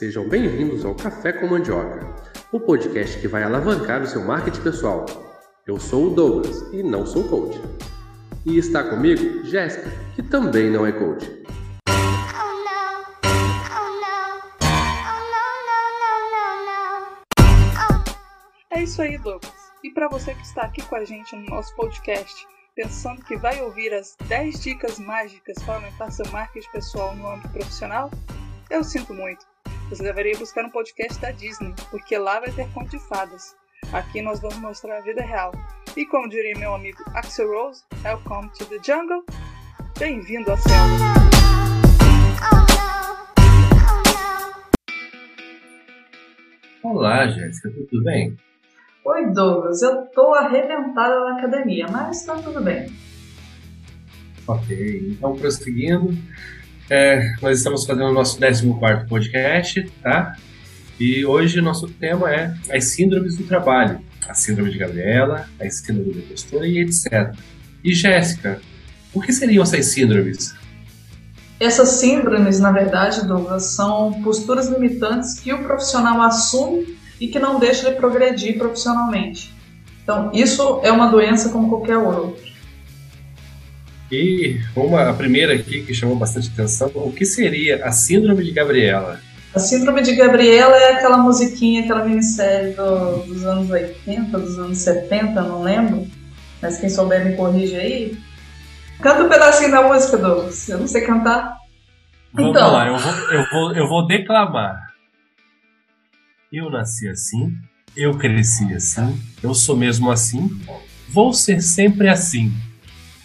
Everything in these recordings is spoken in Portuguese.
Sejam bem-vindos ao Café com Mandioca, o podcast que vai alavancar o seu marketing pessoal. Eu sou o Douglas e não sou coach. E está comigo Jéssica, que também não é coach. É isso aí, Douglas. E para você que está aqui com a gente no nosso podcast, pensando que vai ouvir as 10 dicas mágicas para aumentar seu marketing pessoal no âmbito profissional, eu sinto muito. Você deveria buscar um podcast da Disney, porque lá vai ter conto de fadas. Aqui nós vamos mostrar a vida real. E como diria meu amigo Axel Rose, Welcome to the Jungle. Bem-vindo à selva. Olá, Jéssica, tudo bem? Oi, Douglas. Eu tô arrebentada na academia, mas tá tudo bem. Ok, então prosseguindo. É, nós estamos fazendo o nosso 14 podcast, tá? E hoje o nosso tema é as síndromes do trabalho. A síndrome de Gabriela, a síndrome da postura e etc. E Jéssica, o que seriam essas síndromes? Essas síndromes, na verdade, Douglas, são posturas limitantes que o profissional assume e que não deixa ele progredir profissionalmente. Então, isso é uma doença como qualquer outra. E uma, a primeira aqui que chamou bastante atenção, o que seria a Síndrome de Gabriela? A Síndrome de Gabriela é aquela musiquinha, aquela minissérie do, dos anos 80, dos anos 70, não lembro. Mas quem souber me corrige aí. Canta um pedacinho da música, Douglas. Eu não sei cantar. Vamos então. lá, eu vou, eu, vou, eu vou declamar. Eu nasci assim, eu cresci assim, eu sou mesmo assim, vou ser sempre assim.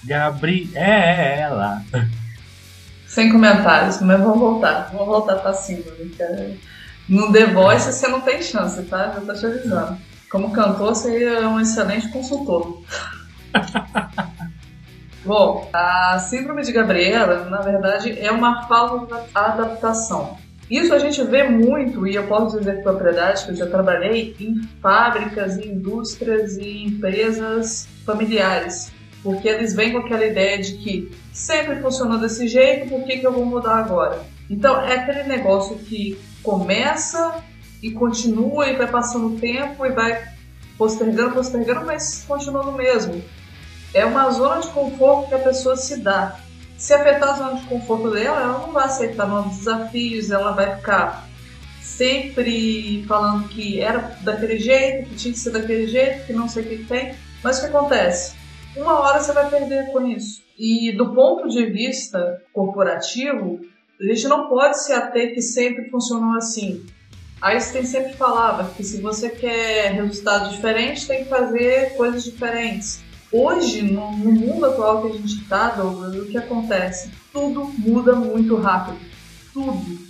Gabriela. Sem comentários, mas vamos voltar. Vamos voltar pra cima. Né? No The Voice você não tem chance, tá? Já tô te avisando. Como cantor, você é um excelente consultor. Bom, a síndrome de Gabriela, na verdade, é uma falta de adaptação. Isso a gente vê muito, e eu posso dizer com propriedade que eu já trabalhei em fábricas, em indústrias e empresas familiares porque eles vêm com aquela ideia de que sempre funcionou desse jeito, por que, que eu vou mudar agora? Então é aquele negócio que começa e continua e vai passando o tempo e vai postergando, postergando, mas continua no mesmo. É uma zona de conforto que a pessoa se dá. Se afetar a zona de conforto dela, ela não vai aceitar novos desafios, ela vai ficar sempre falando que era daquele jeito, que tinha que ser daquele jeito, que não sei o que tem. Mas o que acontece? Uma hora você vai perder com isso. E do ponto de vista corporativo, a gente não pode se ater que sempre funcionou assim. Einstein sempre falava que se você quer resultados diferentes, tem que fazer coisas diferentes. Hoje, no, no mundo atual que a gente está, Douglas, o que acontece? Tudo muda muito rápido. Tudo.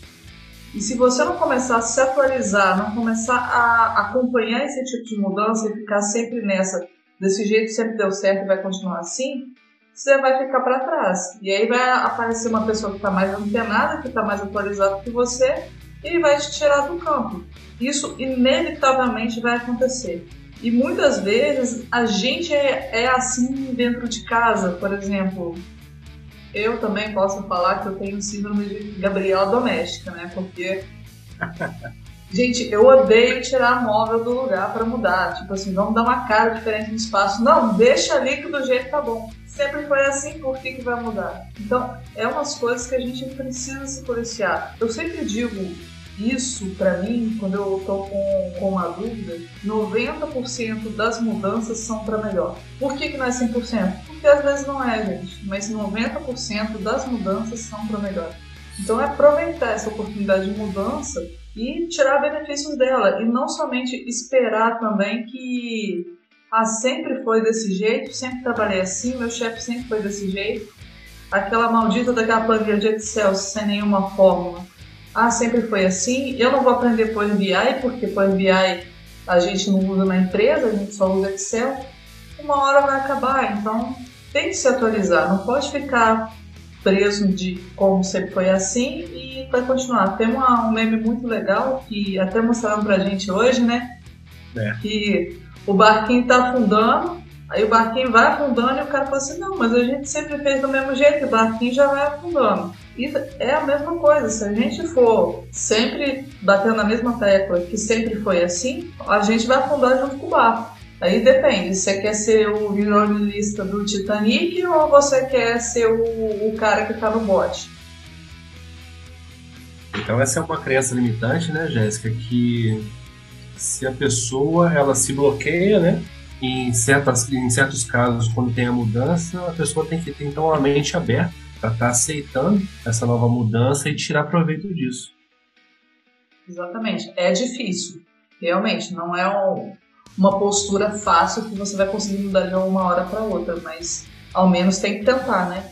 E se você não começar a se atualizar, não começar a acompanhar esse tipo de mudança e ficar sempre nessa desse jeito sempre deu certo e vai continuar assim, você vai ficar para trás. E aí vai aparecer uma pessoa que está mais antenada, que está mais atualizada que você, e vai te tirar do campo. Isso inevitavelmente vai acontecer. E muitas vezes a gente é, é assim dentro de casa, por exemplo. Eu também posso falar que eu tenho síndrome de Gabriela doméstica, né? Porque Gente, eu odeio tirar móvel do lugar para mudar. Tipo assim, vamos dar uma cara diferente no espaço. Não, deixa ali que do jeito tá bom. Sempre foi assim, por que, que vai mudar? Então, é umas coisas que a gente precisa se policiar. Eu sempre digo isso para mim, quando eu tô com, com uma dúvida, 90% das mudanças são para melhor. Por que, que não é 100%? Porque às vezes não é, gente. Mas 90% das mudanças são para melhor. Então, é aproveitar essa oportunidade de mudança e tirar benefícios dela. E não somente esperar também que ah, sempre foi desse jeito, sempre trabalhei assim, meu chefe sempre foi desse jeito. Aquela maldita daquela planilha de Excel sem nenhuma fórmula. Ah, sempre foi assim. Eu não vou aprender Power BI, porque Power BI a gente não usa na empresa, a gente só usa Excel. Uma hora vai acabar, então tem que se atualizar. Não pode ficar preso de como sempre foi assim e vai continuar. Tem uma, um meme muito legal que até mostraram pra gente hoje, né? É. Que o barquinho tá afundando, aí o barquinho vai afundando e o cara fala assim, não, mas a gente sempre fez do mesmo jeito, o barquinho já vai afundando. E é a mesma coisa, se a gente for sempre batendo na mesma tecla que sempre foi assim, a gente vai afundar junto com o barco. Aí depende, você quer ser o violonista do Titanic ou você quer ser o, o cara que está no bote? Então essa é uma crença limitante, né, Jéssica, que se a pessoa ela se bloqueia, né, em, certas, em certos casos, quando tem a mudança, a pessoa tem que ter então a mente aberta para estar tá aceitando essa nova mudança e tirar proveito disso. Exatamente. É difícil. Realmente, não é um, uma postura fácil que você vai conseguir mudar de uma hora para outra, mas ao menos tem que tentar, né?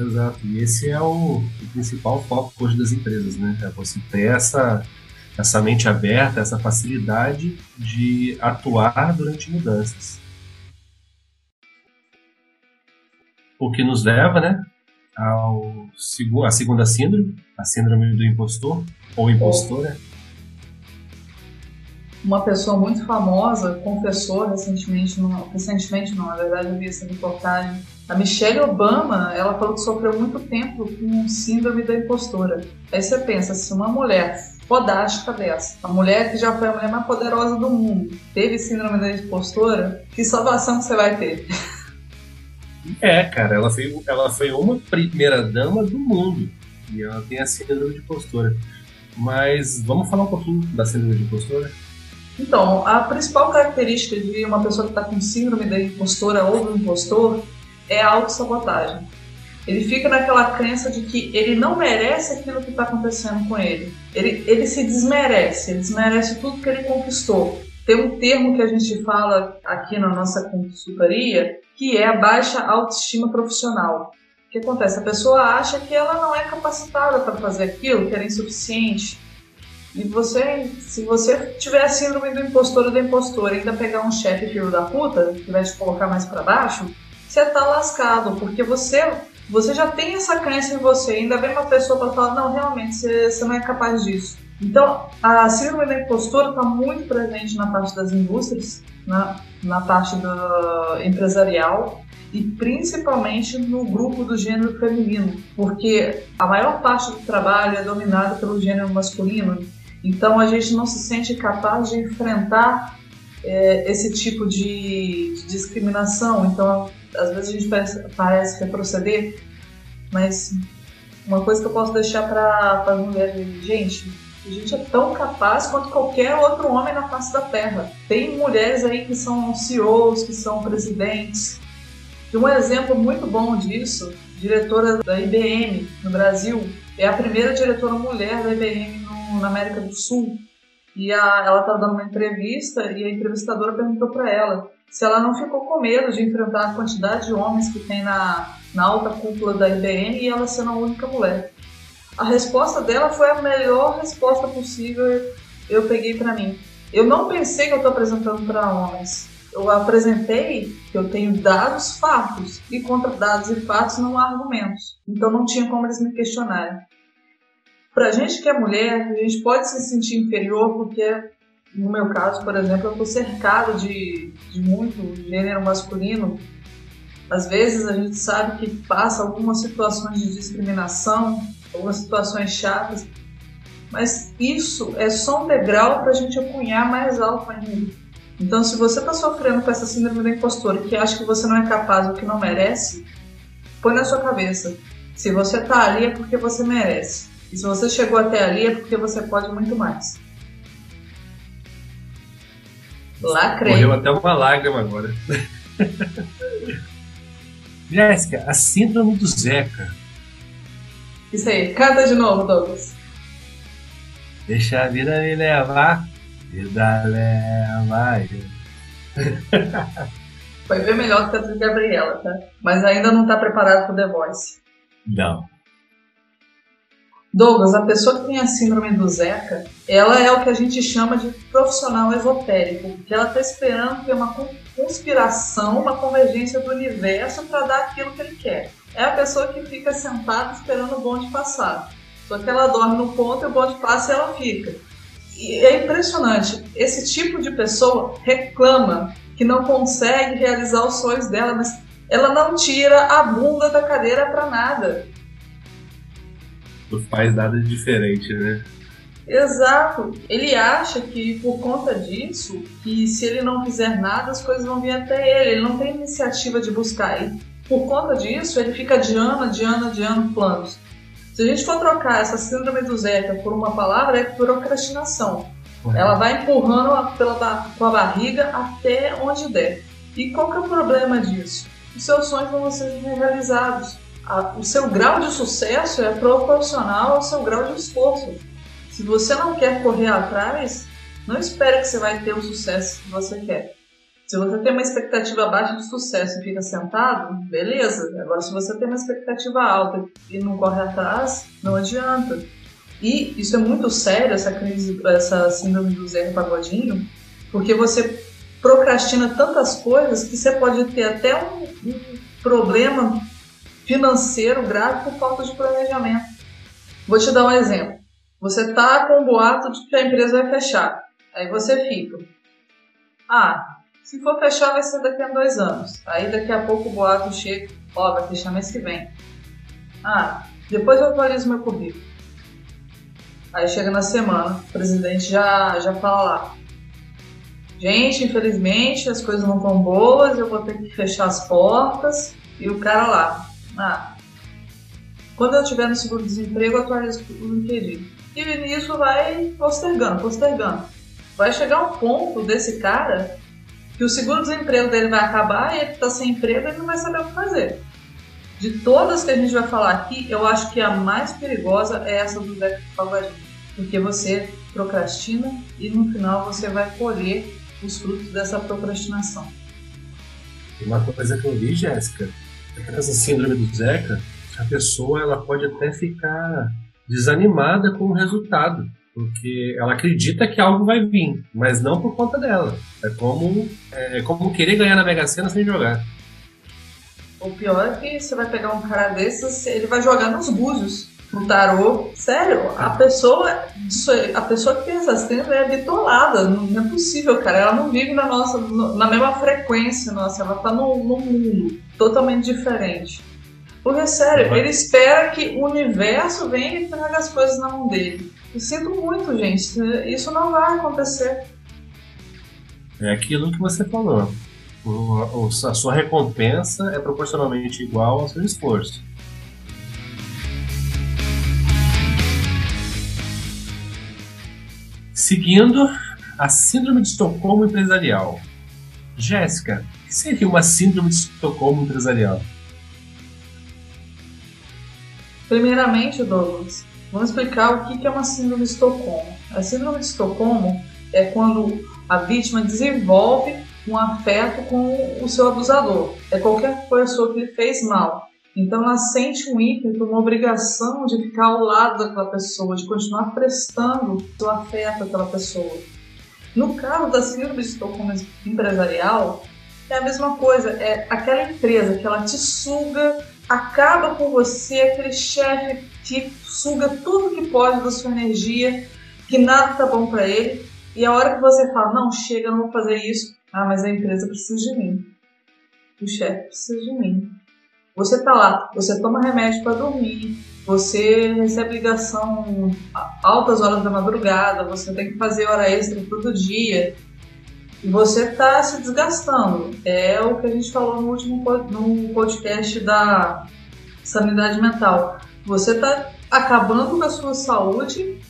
exato. E esse é o, principal foco hoje das empresas, né? É você ter essa, essa mente aberta, essa facilidade de atuar durante mudanças. O que nos leva, né, ao, a segunda síndrome, a síndrome do impostor, ou impostora. Uma pessoa muito famosa confessou recentemente, não, recentemente não, na verdade eu vi essa reportagem, a Michelle Obama, ela falou que sofreu muito tempo com síndrome da impostora. Aí você pensa, se uma mulher fodástica dessa, a mulher que já foi a mulher mais poderosa do mundo, teve síndrome da impostora, que salvação que você vai ter? É, cara, ela foi, ela foi uma primeira dama do mundo. E ela tem a síndrome de impostora. Mas vamos falar um pouquinho da síndrome de impostora? Então, a principal característica de uma pessoa que está com síndrome da impostora ou do impostor é a autossabotagem. Ele fica naquela crença de que ele não merece aquilo que está acontecendo com ele. ele. Ele se desmerece, ele desmerece tudo que ele conquistou. Tem um termo que a gente fala aqui na nossa consultoria que é a baixa autoestima profissional. O que acontece? A pessoa acha que ela não é capacitada para fazer aquilo, que era insuficiente. E você, se você tiver a síndrome do impostor ou da impostora ainda pegar um chefe filho da puta, que vai te colocar mais para baixo, você tá lascado, porque você você já tem essa crença em você, ainda vem uma pessoa para falar, não, realmente, você, você não é capaz disso. Então, a síndrome da impostora está muito presente na parte das indústrias, na, na parte da empresarial e principalmente no grupo do gênero feminino, porque a maior parte do trabalho é dominada pelo gênero masculino, então a gente não se sente capaz de enfrentar é, esse tipo de, de, discriminação. Então, às vezes a gente parece, parece retroceder, mas uma coisa que eu posso deixar para as mulheres, gente, a gente é tão capaz quanto qualquer outro homem na face da Terra. Tem mulheres aí que são CEOs, que são presidentes. E um exemplo muito bom disso, diretora da IBM no Brasil, é a primeira diretora mulher da IBM na América do Sul. E a, ela estava dando uma entrevista e a entrevistadora perguntou para ela se ela não ficou com medo de enfrentar a quantidade de homens que tem na, na alta cúpula da IBM e ela sendo a única mulher. A resposta dela foi a melhor resposta possível eu peguei para mim. Eu não pensei que eu estou apresentando para homens. Eu apresentei que eu tenho dados, fatos, e contra dados e fatos não há argumentos. Então não tinha como eles me questionarem. Para a gente que é mulher, a gente pode se sentir inferior porque, no meu caso, por exemplo, eu estou cercado de, de muito gênero masculino. Às vezes a gente sabe que passa algumas situações de discriminação algumas situações chatas, mas isso é só um degrau para a gente acunhar mais alto ainda. Então, se você está sofrendo com essa síndrome do impostor que acha que você não é capaz ou que não merece, põe na sua cabeça. Se você está ali é porque você merece. E se você chegou até ali é porque você pode muito mais. Lacrei. Correu até uma lágrima agora. Jéssica, a síndrome do Zeca isso aí, canta de novo, Douglas. Deixa a vida me levar, vida leva. Foi bem melhor que a de Gabriela, tá? Mas ainda não tá preparado pro The Voice. Não. Douglas, a pessoa que tem a síndrome do Zeca, ela é o que a gente chama de profissional esotérico, porque ela está esperando ter uma conspiração, uma convergência do universo para dar aquilo que ele quer é a pessoa que fica sentada esperando o bonde passar. Só que ela dorme no ponto e o bonde passa e ela fica. E é impressionante. Esse tipo de pessoa reclama que não consegue realizar os sonhos dela, mas ela não tira a bunda da cadeira para nada. Não faz nada de diferente, né? Exato. Ele acha que por conta disso, que se ele não fizer nada, as coisas vão vir até ele. Ele não tem iniciativa de buscar. E por conta disso, ele fica adiando, adiando, adiando planos. Se a gente for trocar essa síndrome do Zeca por uma palavra, é procrastinação. Uhum. Ela vai empurrando pela, com a barriga até onde der. E qual que é o problema disso? Os seus sonhos vão ser realizados. O seu grau de sucesso é proporcional ao seu grau de esforço. Se você não quer correr atrás, não espere que você vai ter o sucesso que você quer. Se você tem uma expectativa baixa de sucesso e fica sentado, beleza. Agora, se você tem uma expectativa alta e não corre atrás, não adianta. E isso é muito sério, essa crise, essa síndrome do Zé Pagodinho, porque você procrastina tantas coisas que você pode ter até um, um problema financeiro grave por falta de planejamento. Vou te dar um exemplo. Você tá com um boato de que a empresa vai fechar. Aí você fica. Ah, se for fechar vai ser daqui a dois anos. Aí daqui a pouco o boato chega, ó, vai fechar mês que vem. Ah, depois eu atualizo meu currículo. Aí chega na semana, o presidente já, já fala lá. Gente, infelizmente as coisas não estão boas, eu vou ter que fechar as portas. E o cara lá. Ah, quando eu estiver no seguro-desemprego, atualizo o LinkedIn. E nisso vai postergando, postergando. Vai chegar um ponto desse cara que o seguro-desemprego dele vai acabar e ele está sem emprego e não vai saber o que fazer. De todas que a gente vai falar aqui, eu acho que a mais perigosa é essa do Zé Pagodinho. Porque você procrastina e no final você vai colher os frutos dessa procrastinação. Uma coisa que eu vi, Jéssica, essa síndrome do Zeca, a pessoa ela pode até ficar desanimada com o resultado, porque ela acredita que algo vai vir, mas não por conta dela. É como, é como querer ganhar na Mega Sena sem jogar. O pior é que você vai pegar um cara desses, ele vai jogar nos búzios, no tarô. Sério, a pessoa, a pessoa que pensa assim é bitolada, não é possível, cara. Ela não vive na nossa, na mesma frequência nossa, ela tá no mundo totalmente diferente. Porque, sério, ele espera que o universo venha e traga as coisas na mão dele. Eu sinto muito, gente. Isso não vai acontecer. É aquilo que você falou. O, a sua recompensa é proporcionalmente igual ao seu esforço. Seguindo, a Síndrome de Estocolmo Empresarial. Jéssica, o que seria uma Síndrome de Estocolmo Empresarial? Primeiramente, Douglas, vamos explicar o que é uma síndrome de Estocolmo. A síndrome de Estocolmo é quando a vítima desenvolve um afeto com o seu abusador. É qualquer pessoa que lhe fez mal. Então ela sente um ímpeto, uma obrigação de ficar ao lado daquela pessoa, de continuar prestando seu afeto àquela pessoa. No caso da síndrome de Estocolmo empresarial, é a mesma coisa. É aquela empresa que ela te suga acaba com você, aquele chefe que suga tudo que pode da sua energia, que nada tá bom para ele, e a hora que você fala, não, chega, não vou fazer isso, ah, mas a empresa precisa de mim, o chefe precisa de mim. Você tá lá, você toma remédio para dormir, você recebe ligação altas horas da madrugada, você tem que fazer hora extra todo dia, e você está se desgastando. É o que a gente falou no último no podcast da sanidade mental. Você está acabando com a sua saúde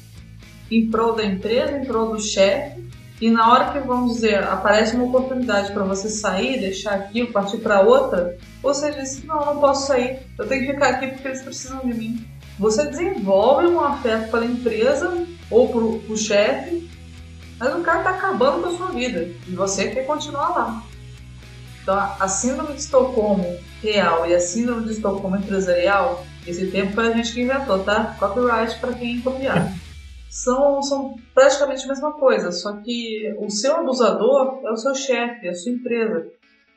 em prol da empresa, em prol do chefe, e na hora que, vamos dizer, aparece uma oportunidade para você sair, deixar aquilo, partir para outra, você diz: Não, não posso sair, eu tenho que ficar aqui porque eles precisam de mim. Você desenvolve um afeto pela empresa ou para o chefe mas o cara tá acabando com a sua vida e você quer continuar lá. Então, a síndrome de Estocolmo real e a síndrome de Estocolmo empresarial, esse tempo foi a gente que inventou, tá? Copyright para quem copiar. São, são praticamente a mesma coisa, só que o seu abusador é o seu chefe, é a sua empresa.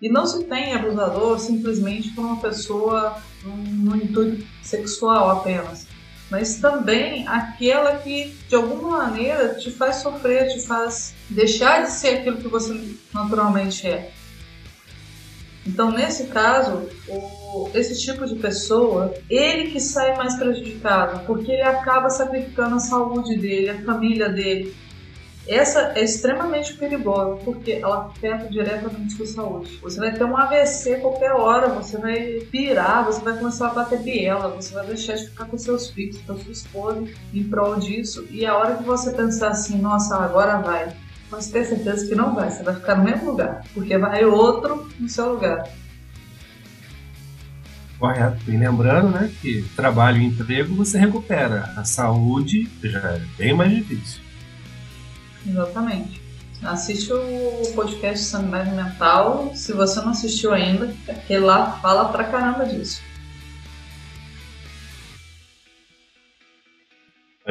E não se tem abusador simplesmente por uma pessoa no intuito sexual apenas mas também aquela que de alguma maneira te faz sofrer, te faz deixar de ser aquilo que você naturalmente é. Então, nesse caso, o, esse tipo de pessoa, ele que sai mais prejudicado, porque ele acaba sacrificando a saúde dele, a família dele. Essa é extremamente perigosa, porque ela afeta diretamente sua saúde. Você vai ter um AVC qualquer hora, você vai pirar, você vai começar a bater biela, você vai deixar de ficar com seus filhos, com sua esposa, em prol disso. E a hora que você pensar assim, nossa, agora vai, mas tenha certeza que não vai, você vai ficar no mesmo lugar, porque vai outro no seu lugar. Correto. E lembrando, né, que trabalho e emprego você recupera. A saúde já é bem mais difícil. Exatamente. Assiste o podcast Sanidade Mental, se você não assistiu ainda, porque lá fala pra caramba disso.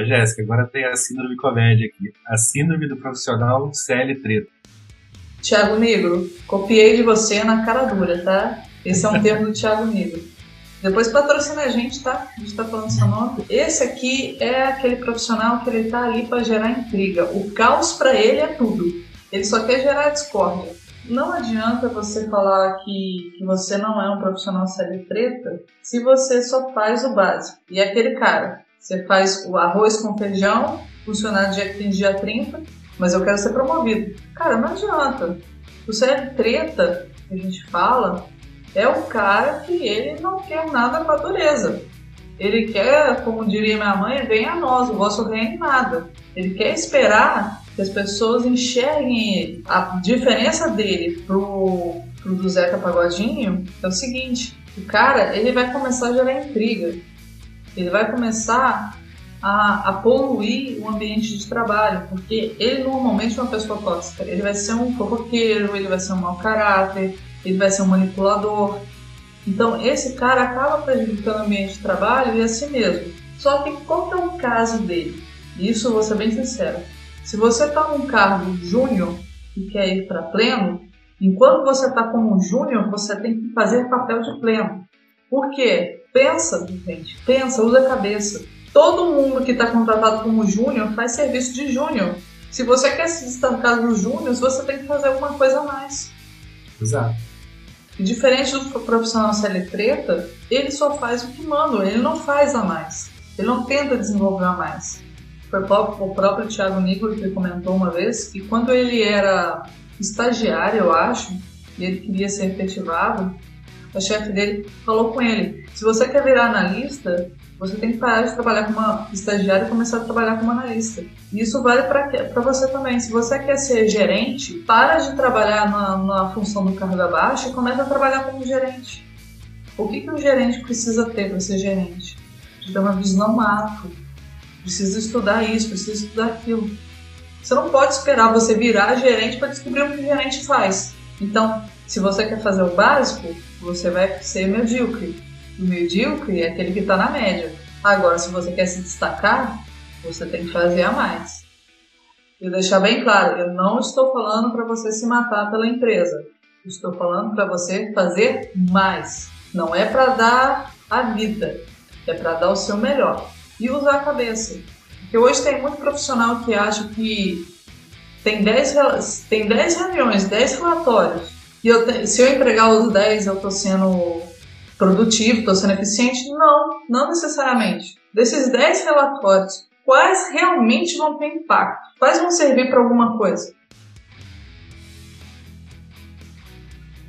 Jéssica, agora tem a síndrome comédia aqui. A síndrome do profissional CL treta. Tiago Negro, copiei de você na cara dura, tá? Esse é um termo do Tiago Negro. Depois patrocina a gente, tá? A gente tá falando seu nome. Esse aqui é aquele profissional que ele tá ali para gerar intriga. O caos para ele é tudo. Ele só quer gerar discórdia. Não adianta você falar que, que você não é um profissional série treta se você só faz o básico. E aquele cara você faz o arroz com feijão, funcionário dia 15, dia 30, mas eu quero ser promovido. Cara, não adianta. O CL treta que a gente fala é o cara que ele não quer nada com a dureza. Ele quer, como diria minha mãe, venha a nós, o vosso reino nada. Ele quer esperar que as pessoas enxerguem. A diferença dele pro, pro do Zeca Pagodinho é o seguinte: o cara ele vai começar a gerar intriga ele vai começar a, a, poluir o ambiente de trabalho, porque ele normalmente é uma pessoa tóxica. Ele vai ser um fofoqueiro, ele vai ser um mau caráter, ele vai ser um manipulador. Então, esse cara acaba prejudicando o ambiente de trabalho e a si mesmo. Só que qual que é o caso dele? Isso vou ser bem sincero. Se você está num cargo júnior e quer ir para pleno, enquanto você está como júnior, você tem que fazer papel de pleno. Por quê? Pensa, gente, pensa, usa a cabeça. Todo mundo que está contratado como júnior faz serviço de júnior. Se você quer se destacar nos júniors, você tem que fazer alguma coisa a mais. Exato. Diferente do profissional CL treta, ele só faz o que manda, ele não faz a mais. Ele não tenta desenvolver a mais. Foi o próprio Thiago Nigro que comentou uma vez que quando ele era estagiário, eu acho, e ele queria ser efetivado, a chefe dele falou com ele: se você quer virar analista, você tem que parar de trabalhar como estagiário e começar a trabalhar como analista. E isso vale para você também. Se você quer ser gerente, para de trabalhar na, na função do cargo abaixo e começa a trabalhar como gerente. O que, que um gerente precisa ter para ser gerente? De ter uma visão macro. Precisa estudar isso, precisa estudar aquilo. Você não pode esperar você virar gerente para descobrir o que o gerente faz. Então, se você quer fazer o básico, você vai ser medíocre. O medíocre é aquele que está na média. Agora, se você quer se destacar, você tem que fazer a mais. E deixar bem claro, eu não estou falando para você se matar pela empresa. Estou falando para você fazer mais. Não é para dar a vida, é para dar o seu melhor. E usar a cabeça. Porque hoje tem muito profissional que acha que tem 10, tem 10 reuniões, 10 relatórios e eu, se eu entregar os 10, eu estou sendo produtivo, estou sendo eficiente? Não, não necessariamente. Desses 10 relatórios, quais realmente vão ter impacto? Quais vão servir para alguma coisa?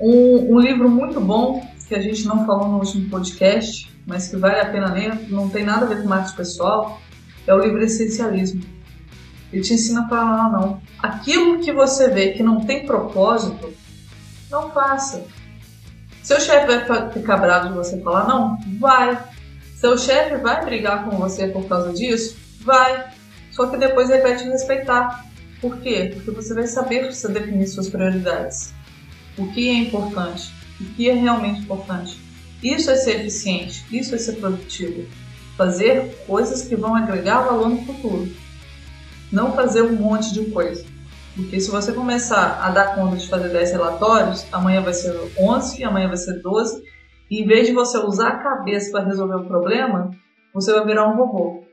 Um, um, livro muito bom, que a gente não falou no último podcast, mas que vale a pena ler, não tem nada a ver com marketing pessoal, é o livro Essencialismo. Ele te ensina a falar não. Aquilo que você vê que não tem propósito, não faça. Seu chefe vai ficar bravo de você falar não? Vai. Seu chefe vai brigar com você por causa disso? Vai. Só que depois ele vai te respeitar. Por quê? Porque você vai saber você definir suas prioridades. O que é importante? O que é realmente importante? Isso é ser eficiente, isso é ser produtivo. Fazer coisas que vão agregar valor no futuro. Não fazer um monte de coisa. Porque se você começar a dar conta de fazer 10 relatórios, amanhã vai ser 11, amanhã vai ser 12, e em vez de você usar a cabeça para resolver o problema, você vai virar um robô.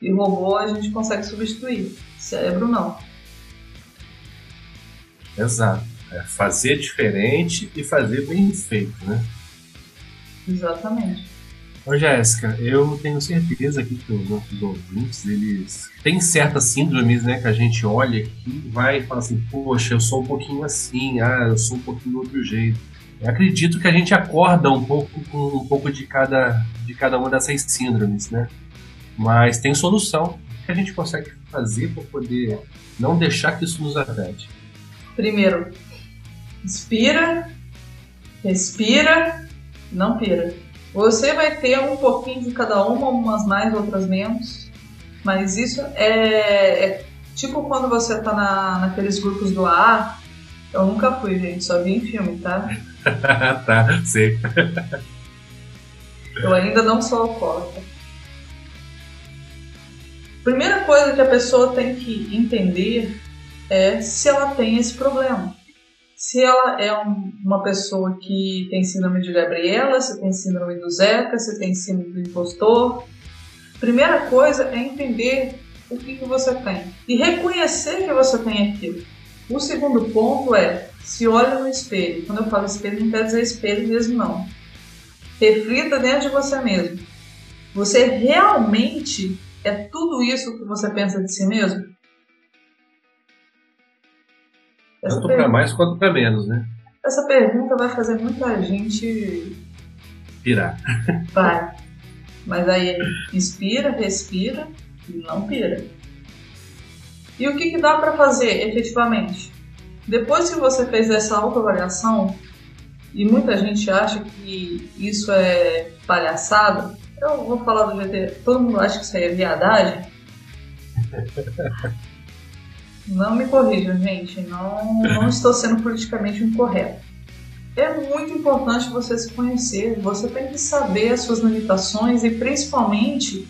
E robô a gente consegue substituir, cérebro não. Exato. É fazer diferente e fazer bem feito, né? Exatamente. Ô Jéssica, eu tenho certeza aqui que os nossos ouvintes, eles têm certas síndromes, né, que a gente olha aqui e vai e fala assim, poxa, eu sou um pouquinho assim, ah, eu sou um pouquinho do outro jeito. Eu acredito que a gente acorda um pouco com um pouco de cada, de cada uma dessas síndromes, né? Mas tem solução que a gente consegue fazer para poder não deixar que isso nos afete. Primeiro, inspira, respira, não pira. Você vai ter um pouquinho de cada uma, umas mais, outras menos. Mas isso é, é tipo quando você tá na, naqueles grupos do ar. Eu nunca fui, gente, só vi em filme, tá? tá, sei. Eu ainda não sou alcoólatra. Primeira coisa que a pessoa tem que entender é se ela tem esse problema. Se ela é um, uma pessoa que tem síndrome de Gabriela, se tem síndrome do Zeca, se tem síndrome do impostor. Primeira coisa é entender o que, que você tem e reconhecer que você tem aquilo. O segundo ponto é se olha no espelho. Quando eu falo espelho, não quer dizer espelho mesmo, não. Reflita dentro de você mesmo. Você realmente é tudo isso que você pensa de si mesmo? Essa Tanto para mais quanto para menos, né? Essa pergunta vai fazer muita gente pirar. Vai. Mas aí inspira, respira e não pira. E o que, que dá para fazer efetivamente? Depois que você fez essa autoavaliação, e muita gente acha que isso é palhaçada, eu vou falar do jeito todo mundo acha que isso aí é viadagem. Não me corrijam, gente, não, não estou sendo politicamente incorreto. É muito importante você se conhecer, você tem que saber as suas limitações e principalmente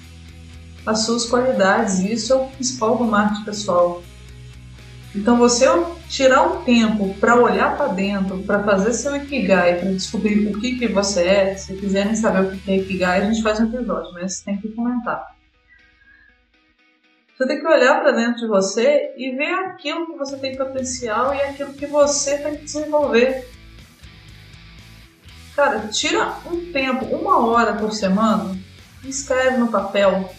as suas qualidades. Isso é o principal do marketing pessoal. Então, você tirar um tempo para olhar para dentro, para fazer seu Ikigai, para descobrir o que, que você é, se quiserem saber o que é Ikigai, a gente faz um episódio, mas tem que comentar. Você tem que olhar para dentro de você e ver aquilo que você tem potencial e aquilo que você tem que desenvolver. Cara, tira um tempo, uma hora por semana, e escreve no papel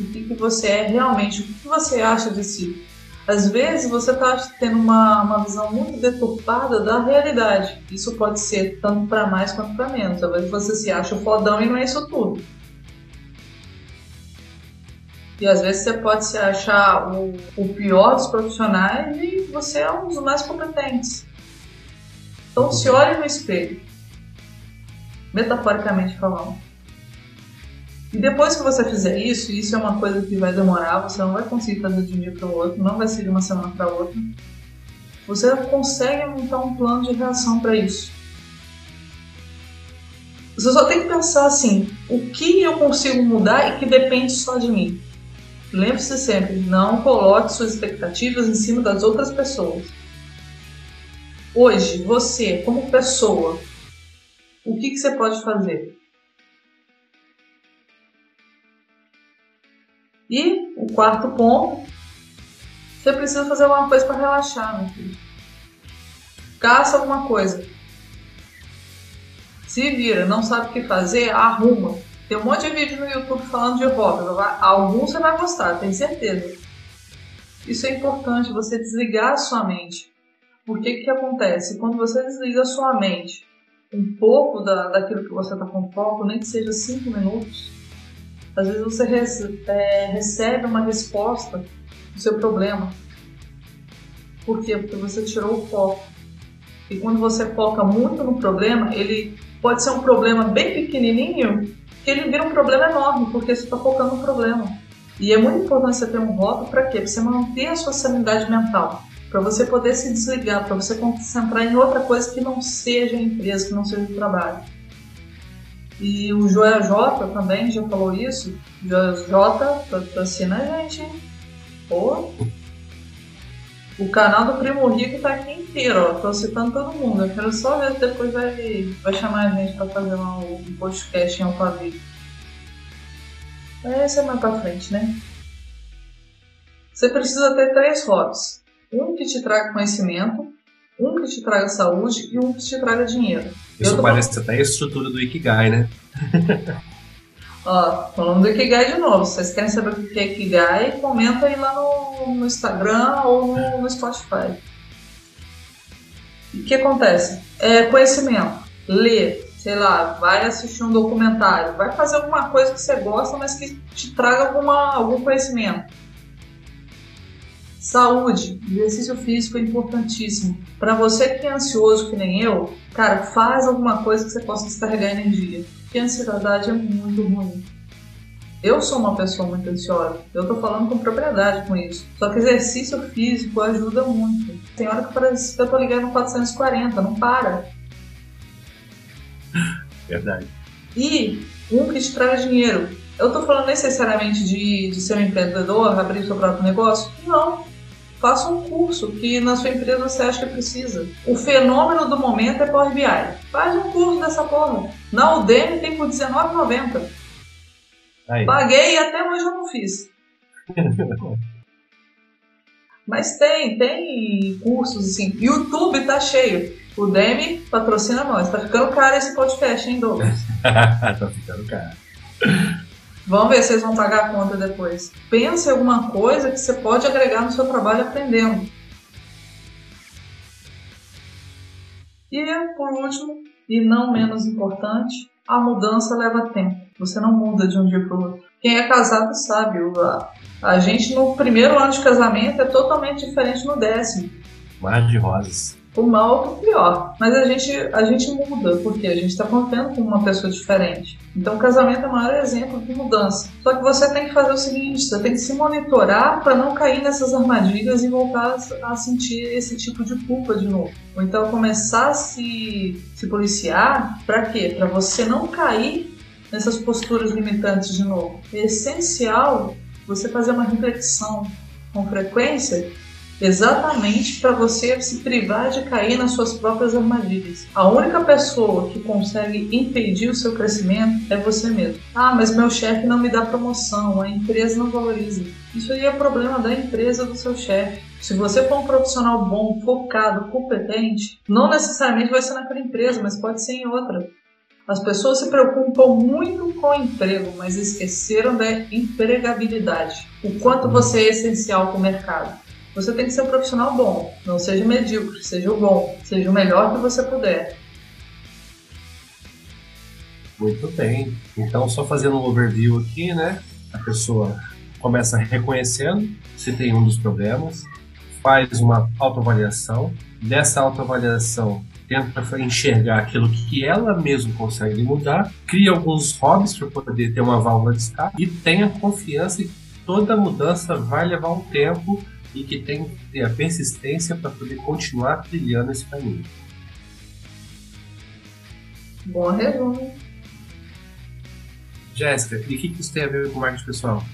o que, você é realmente, o que, você acha de si às vezes você está tendo uma, uma visão muito deturpada da realidade. Isso pode ser tanto para mais quanto para menos. Às vezes você se acha fodão e não é isso tudo. E às vezes você pode se achar o, o pior dos profissionais e você é um dos mais competentes. Então se olhe no espelho, metaforicamente falando. E depois que você fizer isso, isso é uma coisa que vai demorar, você não vai conseguir fazer de um dia para o outro, não vai ser de uma semana para outra, você consegue montar um plano de reação para isso. Você só tem que pensar assim: o que eu consigo mudar e que depende só de mim. Lembre-se sempre: não coloque suas expectativas em cima das outras pessoas. Hoje, você, como pessoa, o que, que você pode fazer? E o quarto ponto, você precisa fazer alguma coisa para relaxar, meu filho. Caça alguma coisa. Se vira, não sabe o que fazer, arruma. Tem um monte de vídeo no YouTube falando de hobby. Alguns você vai gostar, tenho certeza. Isso é importante, você desligar a sua mente. Por que que acontece? Quando você desliga a sua mente um pouco da, daquilo que você está com foco, nem que seja cinco minutos, às vezes você recebe, é, recebe uma resposta do seu problema. Por quê? Porque você tirou o foco. E quando você foca muito no problema, ele pode ser um problema bem pequenininho, que ele vira um problema enorme, porque você está focando no problema. E é muito importante você ter um hobby para quê? Para você manter a sua sanidade mental. Para você poder se desligar, para você concentrar em outra coisa que não seja a empresa, que não seja o trabalho. E o Joel J também já falou isso. Joel J patrocina a gente, hein? O canal do Primo Rico tá aqui inteiro, ó. Tô citando todo mundo. Eu quero só ver se depois vai, vai chamar a gente pra fazer um podcast em Alphaville. Esse é mais pra frente, né? Você precisa ter três hobbies. Um que te traga conhecimento, Um que te traga saúde e um que te traga dinheiro. Isso parece até a estrutura do Ikigai, né? Ó, falando do Ikigai de novo. Vocês querem saber o que é Ikigai, comenta aí lá no, no Instagram ou no, no Spotify. O que acontece? É conhecimento. Lê, sei lá, vai assistir um documentário, vai fazer alguma coisa que você gosta, mas que te traga alguma, algum conhecimento. Saúde, exercício físico é importantíssimo. Para você que é ansioso que nem eu, cara, faz alguma coisa que você possa descarregar energia. Porque a ansiedade é muito ruim. Eu sou uma pessoa muito ansiosa. Eu tô falando com propriedade com isso. Só que exercício físico ajuda muito. Tem hora que parece que eu tô ligando no 440, não para. Verdade. E um que te traz dinheiro. Eu tô falando necessariamente de, de ser um empreendedor, abrir seu próprio negócio? Não. Faça um curso que na sua empresa você acha que precisa. O fenômeno do momento é Power BI. Faz um curso dessa porra. Na Udemy tem por R$19,90. Paguei e até hoje eu não fiz. Mas tem, tem cursos assim. YouTube tá cheio. O Demi patrocina nós. Tá ficando caro esse podcast, hein, Douglas? tá ficando caro. Vamos ver se vocês vão pagar a conta depois. Pense em alguma coisa que você pode agregar no seu trabalho aprendendo. E, por último, e não menos importante, a mudança leva tempo. Você não muda de um dia para o outro. Quem é casado sabe, a, gente no primeiro ano de casamento é totalmente diferente no décimo. Mar de rosas o mal para o pior. Mas a gente, a gente muda, porque a gente está convivendo com uma pessoa diferente. Então o casamento é o maior exemplo de mudança. Só que você tem que fazer o seguinte: você tem que se monitorar para não cair nessas armadilhas e voltar a sentir esse tipo de culpa de novo. Ou então começar a se, se policiar para quê? Para você não cair nessas posturas limitantes de novo. É essencial você fazer uma reflexão com frequência exatamente para você se privar de cair nas suas próprias armadilhas. A única pessoa que consegue impedir o seu crescimento é você mesmo. Ah, mas meu chefe não me dá promoção, a empresa não valoriza. Isso aí é problema da empresa do seu chefe. Se você for um profissional bom, focado, competente, não necessariamente vai ser naquela empresa, mas pode ser em outra. As pessoas se preocupam muito com o emprego, mas esqueceram da empregabilidade. O quanto você é essencial para o mercado. Você tem que ser um profissional bom, não seja medíocre, seja o bom, seja o melhor que você puder. Muito bem. Então, só fazendo um overview aqui, né? A pessoa começa reconhecendo se tem um dos problemas, faz uma autoavaliação. Dessa autoavaliação, tenta enxergar aquilo que ela mesma consegue mudar, cria alguns hobbies para poder ter uma válvula de escape e tenha confiança que toda mudança vai levar um tempo e que tem que ter a persistência para poder continuar trilhando esse caminho. Bom resumo. Jéssica, e o que isso tem a ver com marketing pessoal?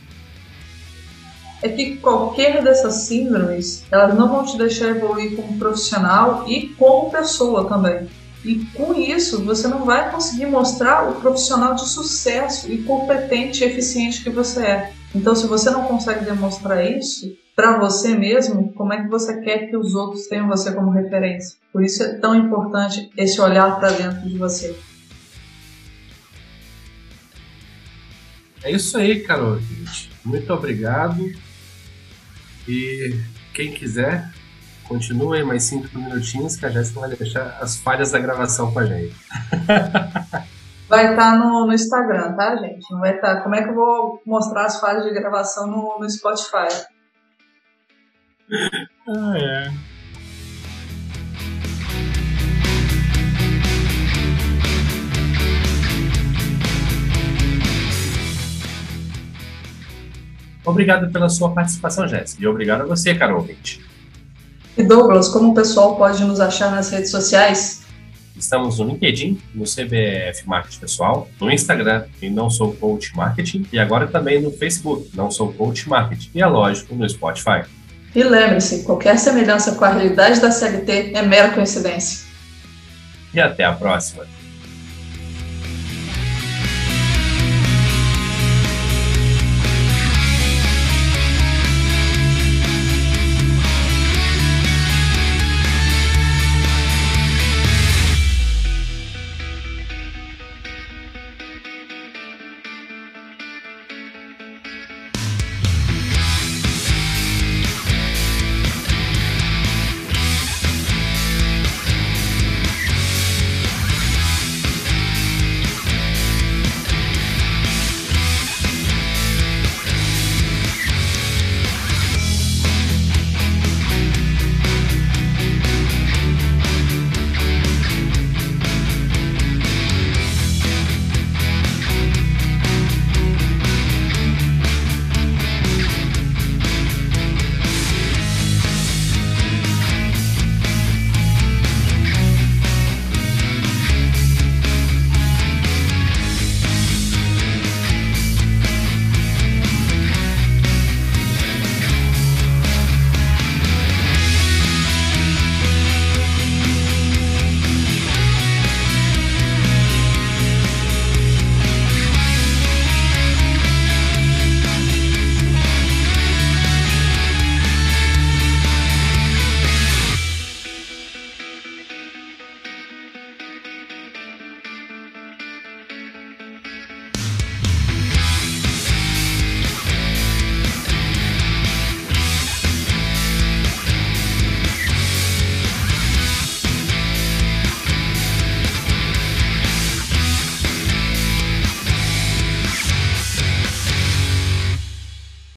É que qualquer dessas síndromes, elas não vão te deixar evoluir como profissional e como pessoa também. E com isso, você não vai conseguir mostrar o profissional de sucesso e competente e eficiente que você é. Então, se você não consegue demonstrar isso, para você mesmo, como é que você quer que os outros tenham você como referência? Por isso é tão importante esse olhar para dentro de você. É isso aí, Carol. Muito obrigado. E quem quiser, continue aí mais cinco minutinhos que a Jéssica vai deixar as falhas da gravação com a gente. Vai estar tá no, no, Instagram, tá, gente? Não vai estar. Tá. Como é que eu vou mostrar as falhas de gravação no, no Spotify? Ah, é. Obrigado pela sua participação, Jéssica. E obrigado a você, Carol ouvinte. E Douglas, como o pessoal pode nos achar nas redes sociais? Estamos no LinkedIn, no CBF Marketing Pessoal, no Instagram, em Não Sou Coach Marketing, e agora também no Facebook, Não Sou Coach Marketing, e é lógico, no Spotify. E lembre-se, qualquer semelhança com a realidade da CLT é mera coincidência. E até a próxima.